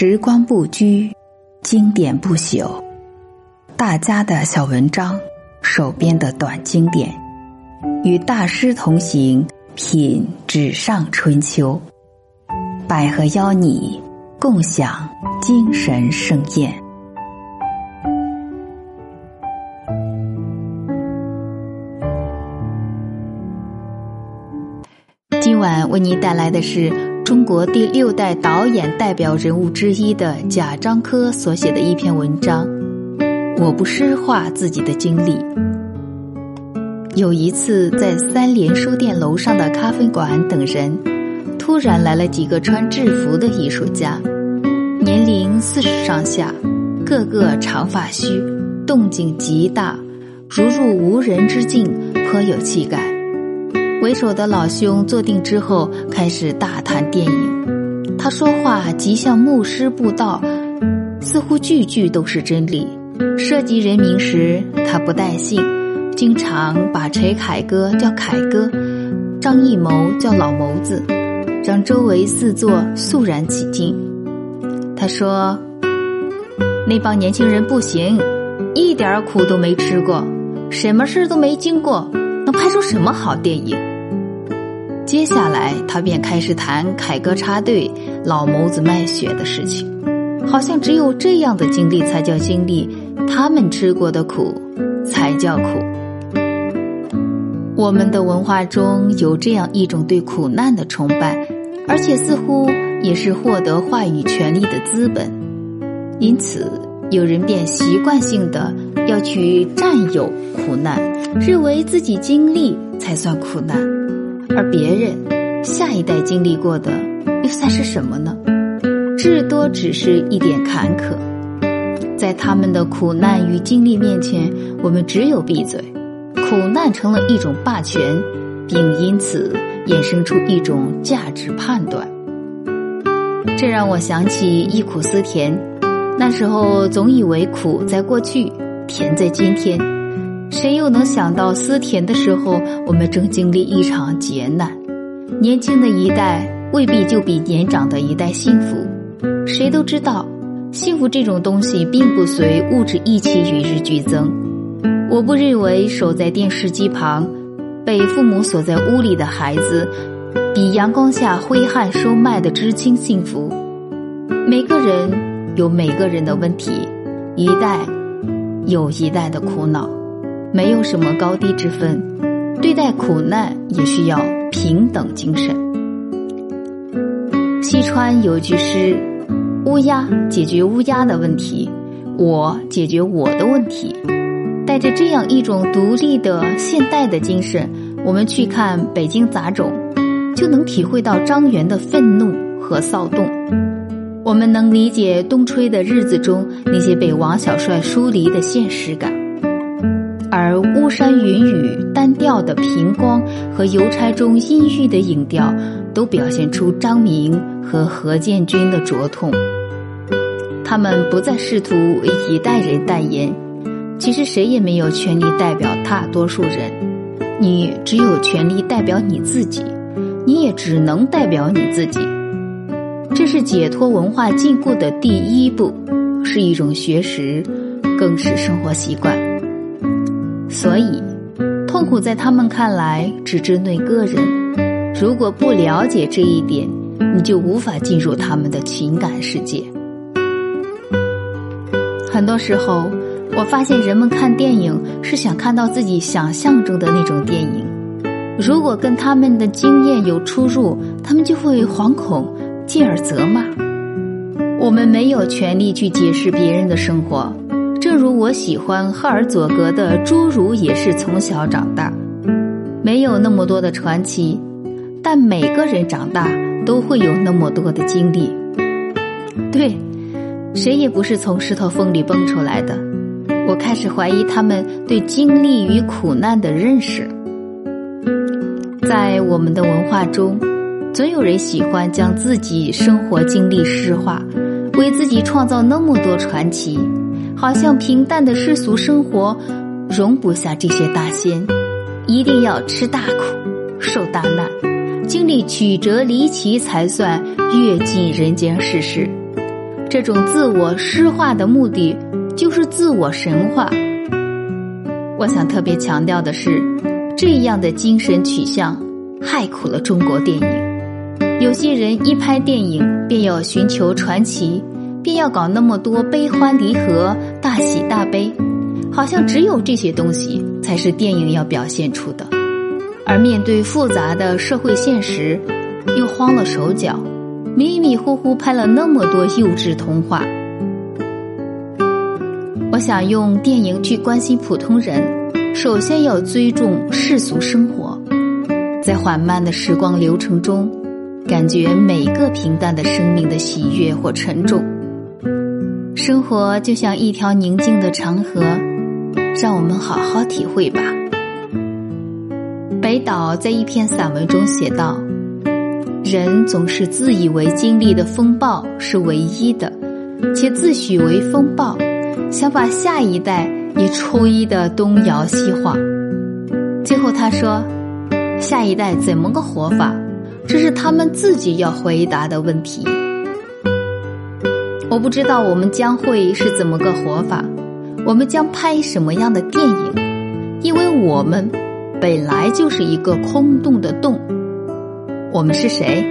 时光不居，经典不朽。大家的小文章，手边的短经典，与大师同行，品纸上春秋。百合邀你共享精神盛宴。今晚为您带来的是。中国第六代导演代表人物之一的贾樟柯所写的一篇文章，我不诗化自己的经历。有一次在三联书店楼上的咖啡馆等人，突然来了几个穿制服的艺术家，年龄四十上下，个个长发须，动静极大，如入无人之境，颇有气概。为首的老兄坐定之后，开始大谈电影。他说话极像牧师布道，似乎句句都是真理。涉及人名时，他不带姓，经常把陈凯歌叫凯哥，张艺谋叫老谋子，让周围四座肃然起敬。他说：“那帮年轻人不行，一点苦都没吃过，什么事都没经过，能拍出什么好电影？”接下来，他便开始谈凯歌插队、老谋子卖血的事情，好像只有这样的经历才叫经历，他们吃过的苦才叫苦。我们的文化中有这样一种对苦难的崇拜，而且似乎也是获得话语权利的资本，因此有人便习惯性的要去占有苦难，认为自己经历才算苦难。而别人下一代经历过的又算是什么呢？至多只是一点坎坷，在他们的苦难与经历面前，我们只有闭嘴。苦难成了一种霸权，并因此衍生出一种价值判断。这让我想起忆苦思甜，那时候总以为苦在过去，甜在今天。谁又能想到思甜的时候，我们正经历一场劫难？年轻的一代未必就比年长的一代幸福。谁都知道，幸福这种东西并不随物质一起与日俱增。我不认为守在电视机旁，被父母锁在屋里的孩子，比阳光下挥汗收麦的知青幸福。每个人有每个人的问题，一代有一代的苦恼。没有什么高低之分，对待苦难也需要平等精神。西川有句诗：“乌鸦解决乌鸦的问题，我解决我的问题。”带着这样一种独立的现代的精神，我们去看《北京杂种》，就能体会到张元的愤怒和骚动。我们能理解《冬吹的日子》中那些被王小帅疏离的现实感。而巫山云雨单调的平光和邮差中阴郁的影调，都表现出张明和何建军的灼痛。他们不再试图为一代人代言，其实谁也没有权利代表大多数人。你只有权利代表你自己，你也只能代表你自己。这是解脱文化禁锢的第一步，是一种学识，更是生活习惯。所以，痛苦在他们看来只针对个人。如果不了解这一点，你就无法进入他们的情感世界。很多时候，我发现人们看电影是想看到自己想象中的那种电影。如果跟他们的经验有出入，他们就会惶恐，进而责骂。我们没有权利去解释别人的生活。正如我喜欢赫尔佐格的《侏儒也是从小长大》，没有那么多的传奇，但每个人长大都会有那么多的经历。对，谁也不是从石头缝里蹦出来的。我开始怀疑他们对经历与苦难的认识。在我们的文化中，总有人喜欢将自己生活经历诗化，为自己创造那么多传奇。好像平淡的世俗生活容不下这些大仙，一定要吃大苦、受大难、经历曲折离奇才算阅尽人间世事。这种自我诗化的目的就是自我神化。我想特别强调的是，这样的精神取向害苦了中国电影。有些人一拍电影便要寻求传奇，便要搞那么多悲欢离合、大喜大悲，好像只有这些东西才是电影要表现出的。而面对复杂的社会现实，又慌了手脚，迷迷糊糊拍了那么多幼稚童话。我想用电影去关心普通人，首先要尊重世俗生活，在缓慢的时光流程中，感觉每个平淡的生命的喜悦或沉重。生活就像一条宁静的长河，让我们好好体会吧。北岛在一篇散文中写道：“人总是自以为经历的风暴是唯一的，且自诩为风暴。”想把下一代也吹得东摇西晃。最后他说：“下一代怎么个活法？这是他们自己要回答的问题。我不知道我们将会是怎么个活法，我们将拍什么样的电影？因为我们本来就是一个空洞的洞。我们是谁？”